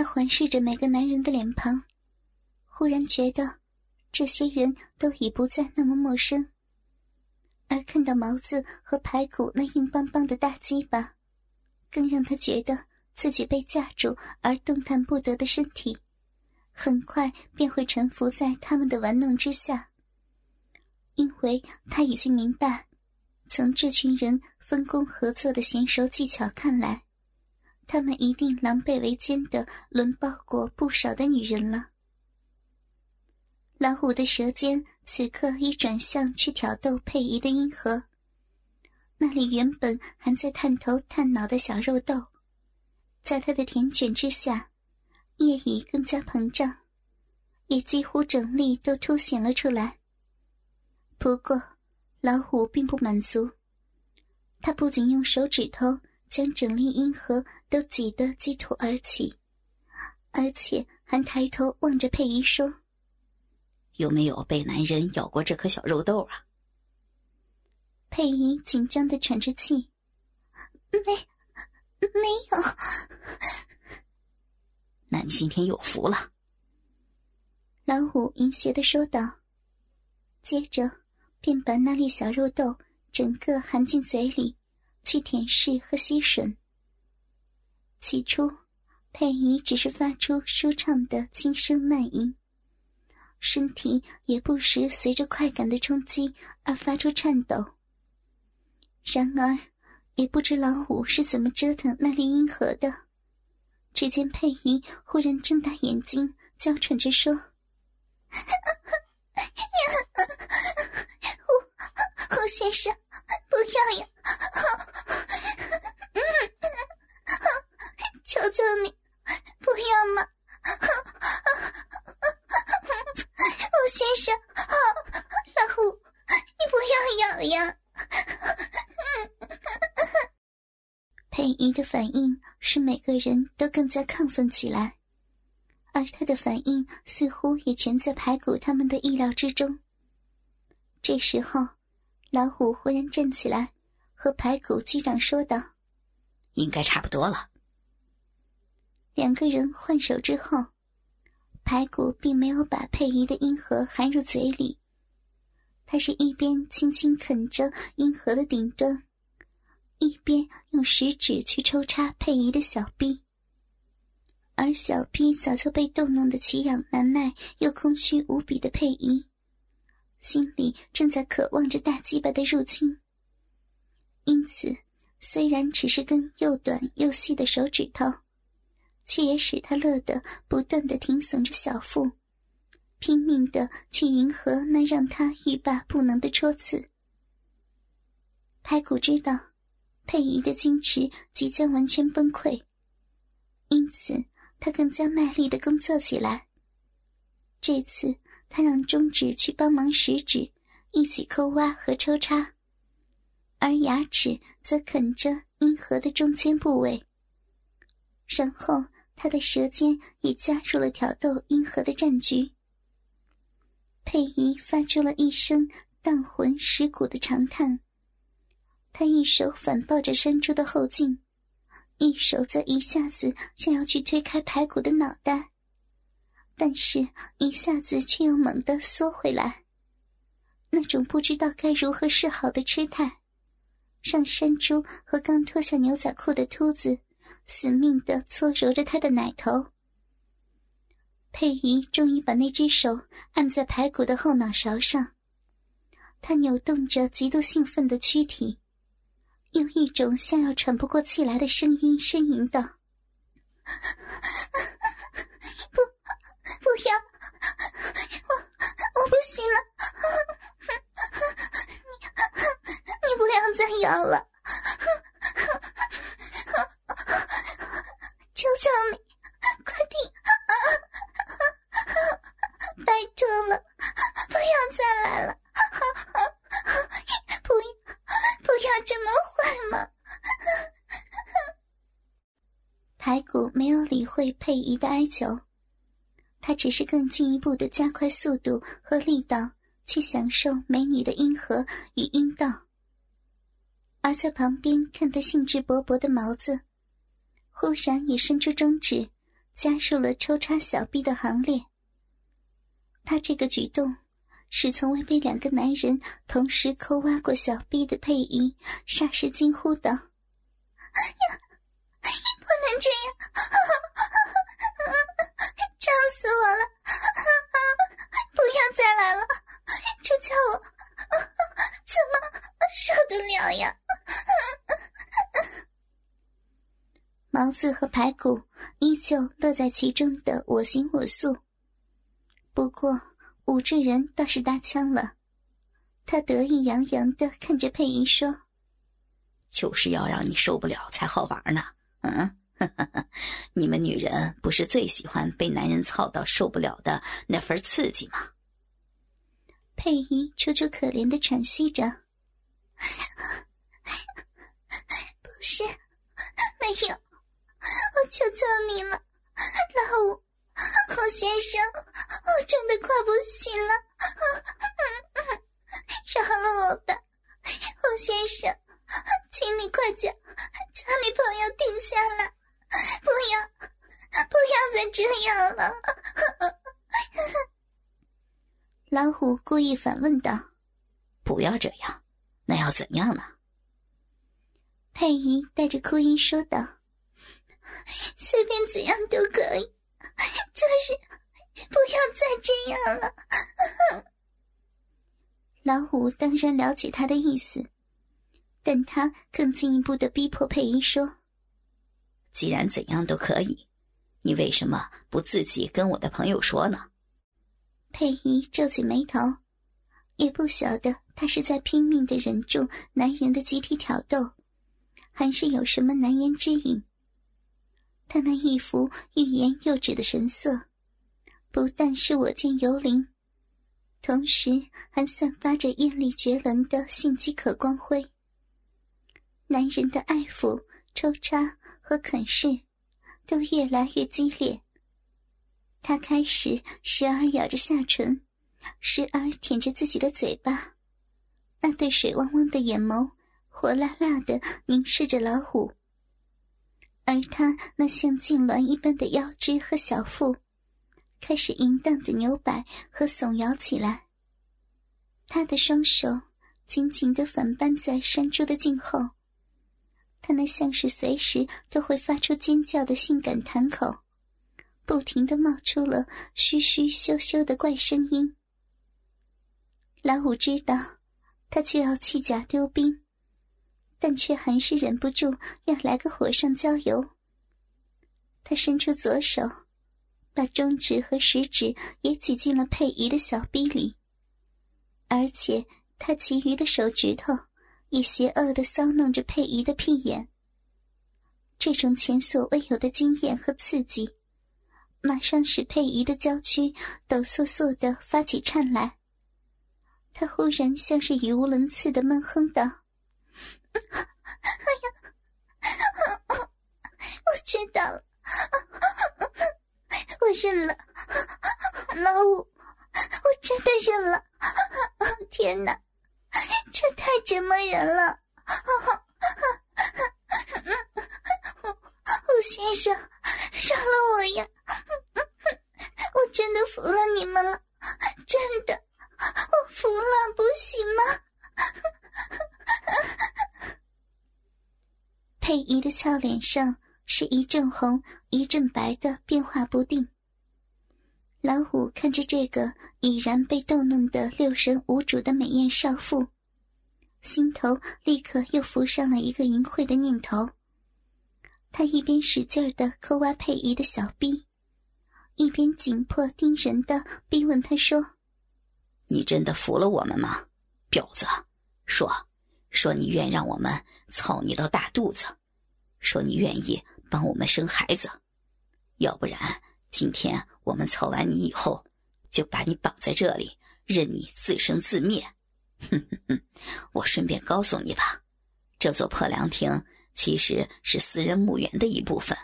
他环视着每个男人的脸庞，忽然觉得这些人都已不再那么陌生。而看到毛子和排骨那硬邦邦的大鸡巴，更让他觉得自己被架住而动弹不得的身体，很快便会臣服在他们的玩弄之下。因为他已经明白，从这群人分工合作的娴熟技巧看来，他们一定狼狈为奸的轮暴过不少的女人了。老虎的舌尖此刻已转向去挑逗佩仪的阴核，那里原本还在探头探脑的小肉豆，在他的舔卷之下，液已更加膨胀，也几乎整粒都凸显了出来。不过，老虎并不满足，他不仅用手指头将整粒阴核都挤得激土而起，而且还抬头望着佩仪说。有没有被男人咬过这颗小肉豆啊？佩仪紧张的喘着气，没，没有。那你今天有福了。老虎淫邪的说道，接着便把那粒小肉豆整个含进嘴里，去舔舐和吸吮。起初，佩仪只是发出舒畅的轻声慢吟。身体也不时随着快感的冲击而发出颤抖。然而，也不知老虎是怎么折腾那粒阴核的。只见佩仪忽然睁大眼睛，娇喘着说：“ 胡胡先生，不要呀！求求你，不要嘛！”先生，老虎，你不要咬呀！佩仪的反应使每个人都更加亢奋起来，而他的反应似乎也全在排骨他们的意料之中。这时候，老虎忽然站起来，和排骨击掌说道：“应该差不多了。”两个人换手之后。排骨并没有把佩仪的阴核含入嘴里，他是一边轻轻啃着阴核的顶端，一边用食指去抽插佩仪的小臂。而小臂早就被逗弄得奇痒难耐又空虚无比的佩仪，心里正在渴望着大鸡巴的入侵。因此，虽然只是根又短又细的手指头。却也使他乐得不断的挺耸着小腹，拼命的去迎合那让他欲罢不能的戳刺。排骨知道佩仪的矜持即将完全崩溃，因此他更加卖力的工作起来。这次他让中指去帮忙食指一起抠挖和抽插，而牙齿则啃着阴核的中间部位，然后。他的舌尖也加入了挑逗阴核的战局。佩仪发出了一声荡魂蚀骨的长叹。他一手反抱着山猪的后颈，一手则一下子想要去推开排骨的脑袋，但是一下子却又猛地缩回来。那种不知道该如何是好的痴态，让山猪和刚脱下牛仔裤的秃子。死命的搓揉着他的奶头，佩仪终于把那只手按在排骨的后脑勺上，他扭动着极度兴奋的躯体，用一种像要喘不过气来的声音呻吟道：“ 不，不要，我我不行了，你你不要再咬了。求求你快听，拜托了，不要再来了。不，不要这么坏嘛。排骨没有理会佩仪的哀求。他只是更进一步的加快速度和力道，去享受美女的阴核与阴道。而在旁边看得兴致勃勃的毛子，忽然也伸出中指，加入了抽插小臂的行列。他这个举动，使从未被两个男人同时抠挖过小臂的佩仪霎时惊呼道：“，不能这样！笑死我了！不要再来了！这叫我 怎么受得了呀？” 毛子和排骨依旧乐在其中的我行我素。不过，武志仁倒是搭腔了，他得意洋洋的看着佩仪说：“就是要让你受不了才好玩呢。嗯，你们女人不是最喜欢被男人操到受不了的那份刺激吗？”佩仪楚楚可怜的喘息着：“ 不是，没有，我求求你了，老五。”胡先生，我真的快不行了，饶了我吧，胡先生，请你快叫叫你朋友停下来，不要不要再这样了。老虎故意反问道：“不要这样，那要怎样呢？”佩仪带着哭音说道：“随便怎样都可以。”就是不要再这样了。老虎当然了解他的意思，但他更进一步的逼迫佩仪说：“既然怎样都可以，你为什么不自己跟我的朋友说呢？”佩仪皱起眉头，也不晓得她是在拼命的忍住男人的集体挑逗，还是有什么难言之隐。他那一副欲言又止的神色，不但是我见犹怜，同时还散发着艳丽绝伦的性饥渴光辉。男人的爱抚、抽插和啃噬，都越来越激烈。他开始时而咬着下唇，时而舔着自己的嘴巴，那对水汪汪的眼眸，火辣辣的凝视着老虎。而他那像痉挛一般的腰肢和小腹，开始淫荡的扭摆和耸摇起来。他的双手紧紧地反扳在山猪的颈后，他那像是随时都会发出尖叫的性感潭口，不停地冒出了嘘嘘咻咻的怪声音。老五知道，他就要弃甲丢兵。但却还是忍不住要来个火上浇油。他伸出左手，把中指和食指也挤进了佩仪的小臂里，而且他其余的手指头也邪恶的搔弄着佩仪的屁眼。这种前所未有的惊艳和刺激，马上使佩仪的娇躯抖簌簌的发起颤来。他忽然像是语无伦次的闷哼道。哎呀，我知道了，我认了，老五，我真的认了。天哪，这太折磨人了！吴先生，饶了我呀！我真的服了你们了，真的，我服了，不行吗？佩仪的俏脸上是一阵红一阵白的变化不定。老虎看着这个已然被逗弄得六神无主的美艳少妇，心头立刻又浮上了一个淫秽的念头。他一边使劲的抠挖佩仪的小臂，一边紧迫盯人的逼问他说：“你真的服了我们吗，婊子？说，说你愿让我们操你到大肚子。”说你愿意帮我们生孩子，要不然今天我们操完你以后，就把你绑在这里，任你自生自灭。哼哼哼！我顺便告诉你吧，这座破凉亭其实是私人墓园的一部分。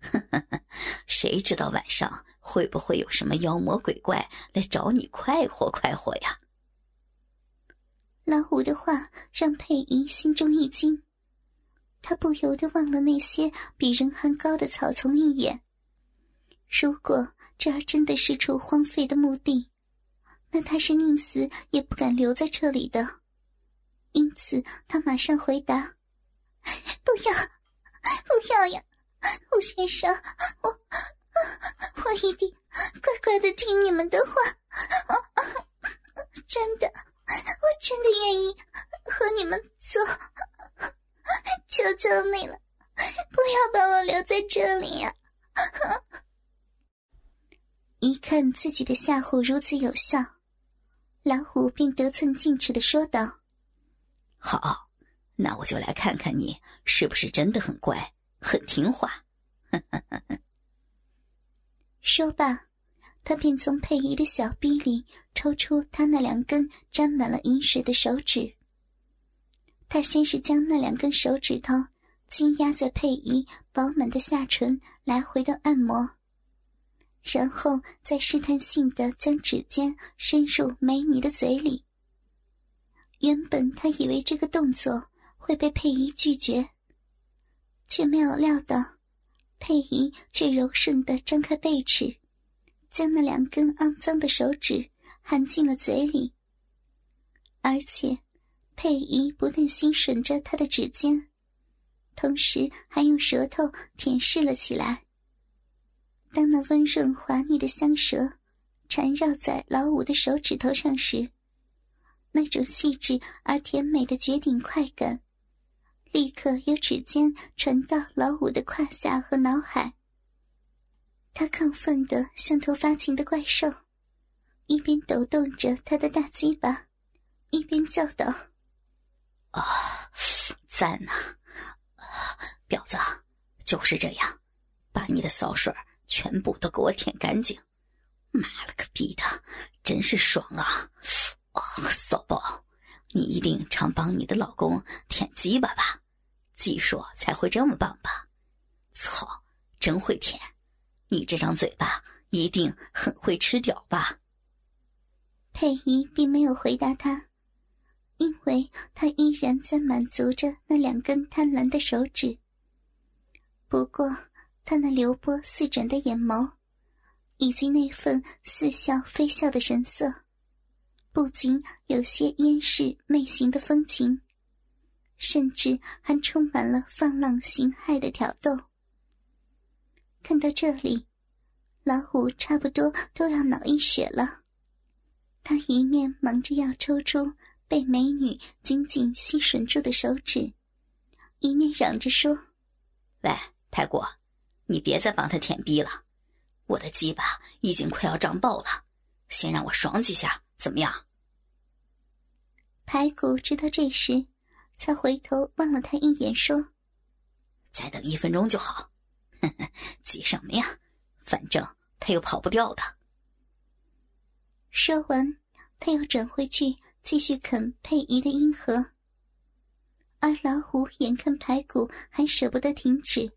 哼哼哼！谁知道晚上会不会有什么妖魔鬼怪来找你快活快活呀？老虎的话让佩仪心中一惊。他不由得望了那些比人还高的草丛一眼，如果这儿真的是处荒废的墓地，那他是宁死也不敢留在这里的。因此，他马上回答：“不要，不要呀，吴先生，我我一定乖乖的听你们的话。真的，我真的愿意和你们走。求求你了，不要把我留在这里呀！”一看自己的吓唬如此有效，老虎便得寸进尺的说道。好，那我就来看看你是不是真的很乖、很听话。说罢，他便从佩仪的小臂里抽出他那两根沾满了银水的手指。他先是将那两根手指头轻压在佩仪饱满的下唇，来回的按摩，然后再试探性的将指尖伸入美女的嘴里。原本他以为这个动作会被佩仪拒绝，却没有料到，佩仪却柔顺的张开背齿，将那两根肮脏的手指含进了嘴里。而且，佩仪不但心吮着他的指尖，同时还用舌头舔舐了起来。当那温润滑腻的香舌缠绕在老五的手指头上时，那种细致而甜美的绝顶快感，立刻由指尖传到老五的胯下和脑海。他亢奋的像头发情的怪兽，一边抖动着他的大鸡巴，一边叫道：“啊，赞呐！婊子，就是这样，把你的骚水全部都给我舔干净！妈了个逼的，真是爽啊！”哦，骚包，你一定常帮你的老公舔鸡巴吧？技术才会这么棒吧？操，真会舔！你这张嘴巴一定很会吃屌吧？佩仪并没有回答他，因为他依然在满足着那两根贪婪的手指。不过，他那流波似转的眼眸，以及那份似笑非笑的神色。不仅有些烟视媚行的风情，甚至还充满了放浪形骸的挑逗。看到这里，老虎差不多都要脑溢血了。他一面忙着要抽出被美女紧紧吸吮住的手指，一面嚷着说：“喂，排骨，你别再帮他舔逼了，我的鸡巴已经快要胀爆了，先让我爽几下。”怎么样？排骨直到这时，才回头望了他一眼，说：“再等一分钟就好。”急什么呀？反正他又跑不掉的。说完，他又转回去继续啃佩仪的阴核。而老虎眼看排骨还舍不得停止，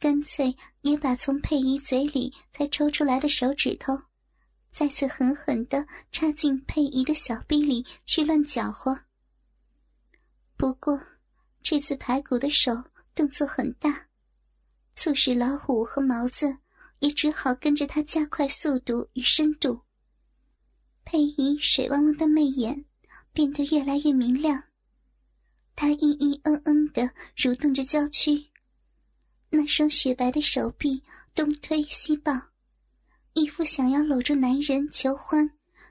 干脆也把从佩仪嘴里才抽出来的手指头。再次狠狠的插进佩仪的小臂里去乱搅和。不过，这次排骨的手动作很大，促使老虎和毛子也只好跟着他加快速度与深度。佩仪水汪汪的媚眼变得越来越明亮，她咿咿嗯嗯的蠕动着娇躯，那双雪白的手臂东推西抱。一副想要搂住男人求欢，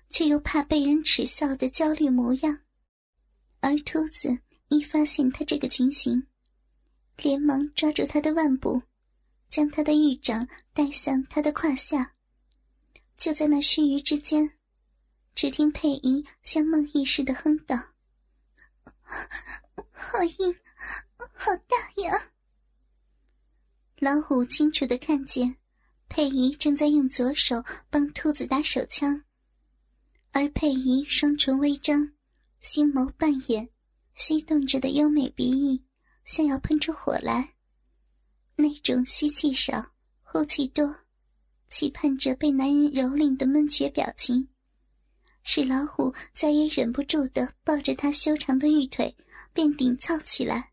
却又怕被人耻笑的焦虑模样，而秃子一发现他这个情形，连忙抓住他的腕部，将他的玉掌带向他的胯下。就在那须臾之间，只听佩仪像梦呓似的哼道：“好硬，好大呀！”老虎清楚的看见。佩仪正在用左手帮兔子打手枪，而佩仪双唇微张，星眸半掩，吸动着的优美鼻翼像要喷出火来。那种吸气少、呼气多、期盼着被男人蹂躏的闷绝表情，使老虎再也忍不住的抱着他修长的玉腿便顶操起来。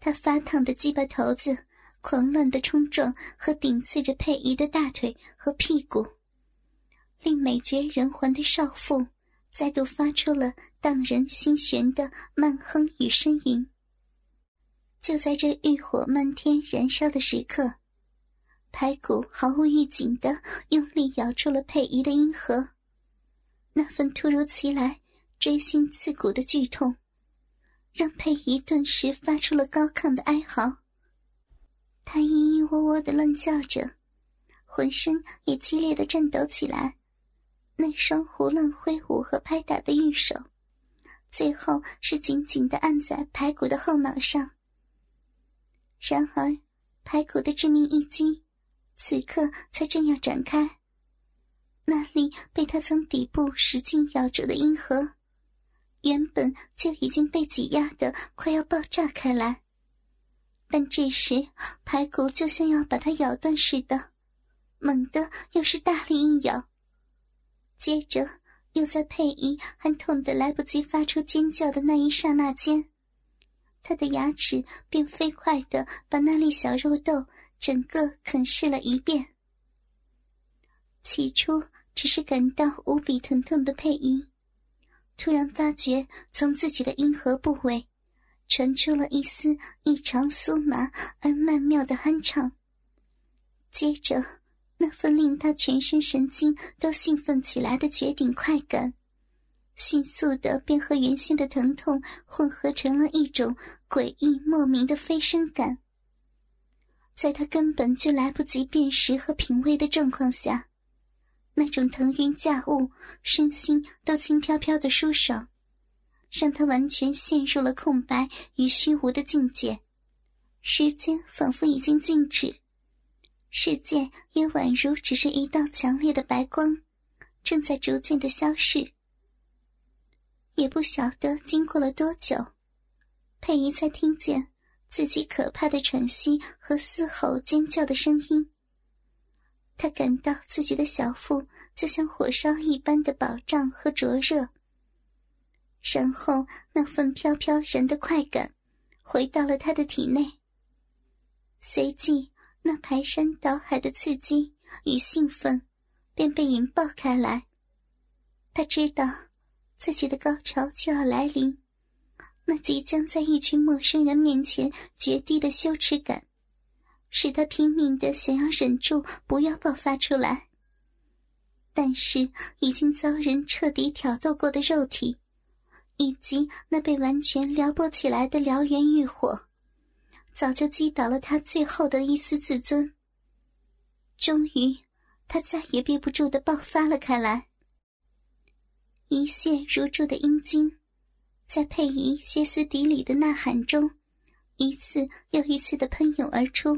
他发烫的鸡巴头子。狂乱的冲撞和顶刺着佩仪的大腿和屁股，令美绝人寰的少妇再度发出了荡人心弦的慢哼与呻吟。就在这欲火漫天燃烧的时刻，排骨毫无预警的用力咬住了佩仪的阴核，那份突如其来、锥心刺骨的剧痛，让佩仪顿时发出了高亢的哀嚎。她咿咿喔喔的乱叫着，浑身也激烈的颤抖起来。那双胡乱挥舞和拍打的玉手，最后是紧紧的按在排骨的后脑上。然而，排骨的致命一击，此刻才正要展开。那粒被他从底部使劲咬住的阴核，原本就已经被挤压的快要爆炸开来。但这时，排骨就像要把它咬断似的，猛地又是大力一咬。接着，又在佩仪还痛得来不及发出尖叫的那一刹那间。他的牙齿便飞快的把那粒小肉豆整个啃噬了一遍。起初只是感到无比疼痛的佩仪，突然发觉从自己的阴核部位传出了一丝异常酥麻而曼妙的酣畅，接着那份令他全身神经都兴奋起来的绝顶快感。迅速的便和原先的疼痛混合成了一种诡异莫名的飞升感。在他根本就来不及辨识和品味的状况下，那种腾云驾雾、身心都轻飘飘的舒爽，让他完全陷入了空白与虚无的境界。时间仿佛已经静止，世界也宛如只是一道强烈的白光，正在逐渐的消逝。也不晓得经过了多久，佩仪才听见自己可怕的喘息和嘶吼尖叫的声音。他感到自己的小腹就像火烧一般的饱胀和灼热，然后那份飘飘然的快感回到了他的体内。随即，那排山倒海的刺激与兴奋便被引爆开来。他知道。自己的高潮就要来临，那即将在一群陌生人面前绝地的羞耻感，使他拼命的想要忍住不要爆发出来。但是已经遭人彻底挑逗过的肉体，以及那被完全撩拨起来的燎原欲火，早就击倒了他最后的一丝自尊。终于，他再也憋不住的爆发了开来。一泻如注的阴茎，在佩仪歇斯底里的呐喊中，一次又一次的喷涌而出，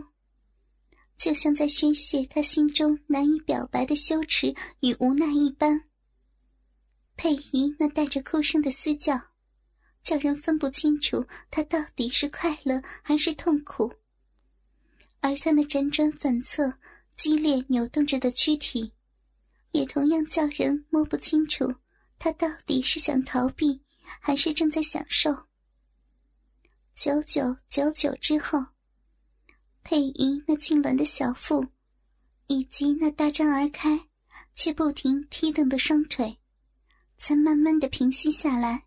就像在宣泄他心中难以表白的羞耻与无奈一般。佩仪那带着哭声的嘶叫，叫人分不清楚他到底是快乐还是痛苦；而他那辗转反侧、激烈扭动着的躯体，也同样叫人摸不清楚。他到底是想逃避，还是正在享受？久久久久之后，佩仪那痉挛的小腹，以及那大张而开却不停踢蹬的双腿，才慢慢的平息下来。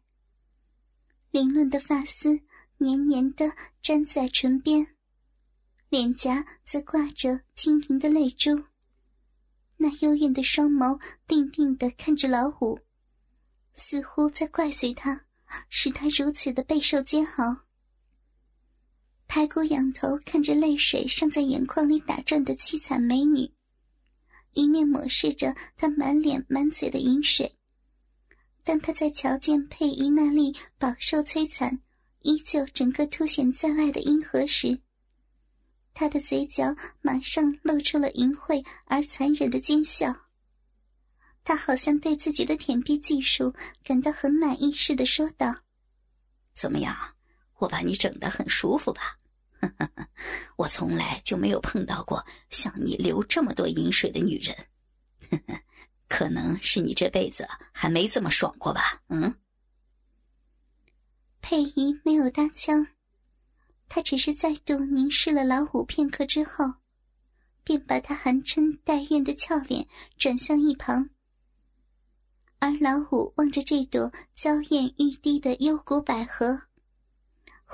凌乱的发丝黏黏的粘在唇边，脸颊则挂着晶莹的泪珠。那幽怨的双眸定定的看着老五。似乎在怪罪他，使他如此的备受煎熬。排骨仰头看着泪水尚在眼眶里打转的凄惨美女，一面抹拭着她满脸满嘴的饮水。当他在瞧见佩仪那粒饱受摧残、依旧整个凸显在外的阴核时，他的嘴角马上露出了淫秽而残忍的奸笑。他好像对自己的舔逼技术感到很满意似的，说道：“怎么样，我把你整得很舒服吧？我从来就没有碰到过像你流这么多饮水的女人，可能是你这辈子还没这么爽过吧？”嗯。佩仪没有搭腔，他只是再度凝视了老虎片刻之后，便把他含嗔带怨的俏脸转向一旁。而老虎望着这朵娇艳欲滴的幽谷百合，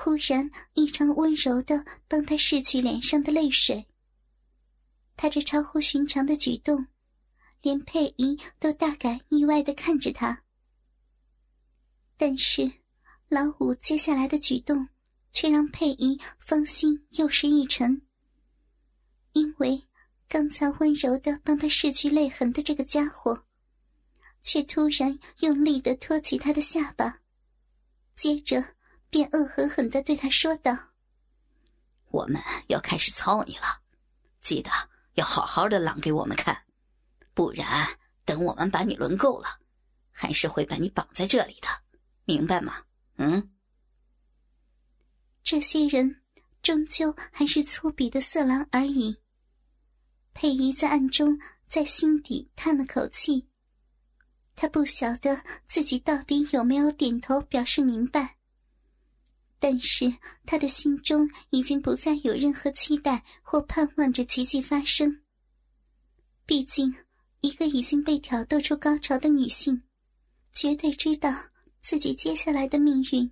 忽然异常温柔的帮他拭去脸上的泪水。他这超乎寻常的举动，连佩仪都大感意外的看着他。但是，老虎接下来的举动。却让佩仪芳心又是一沉，因为刚才温柔的帮他拭去泪痕的这个家伙，却突然用力的托起他的下巴，接着便恶狠狠的对他说道：“我们要开始操你了，记得要好好的朗给我们看，不然等我们把你轮够了，还是会把你绑在这里的，明白吗？嗯。”这些人终究还是粗鄙的色狼而已。佩仪在暗中在心底叹了口气。他不晓得自己到底有没有点头表示明白，但是他的心中已经不再有任何期待或盼望着奇迹发生。毕竟，一个已经被挑逗出高潮的女性，绝对知道自己接下来的命运。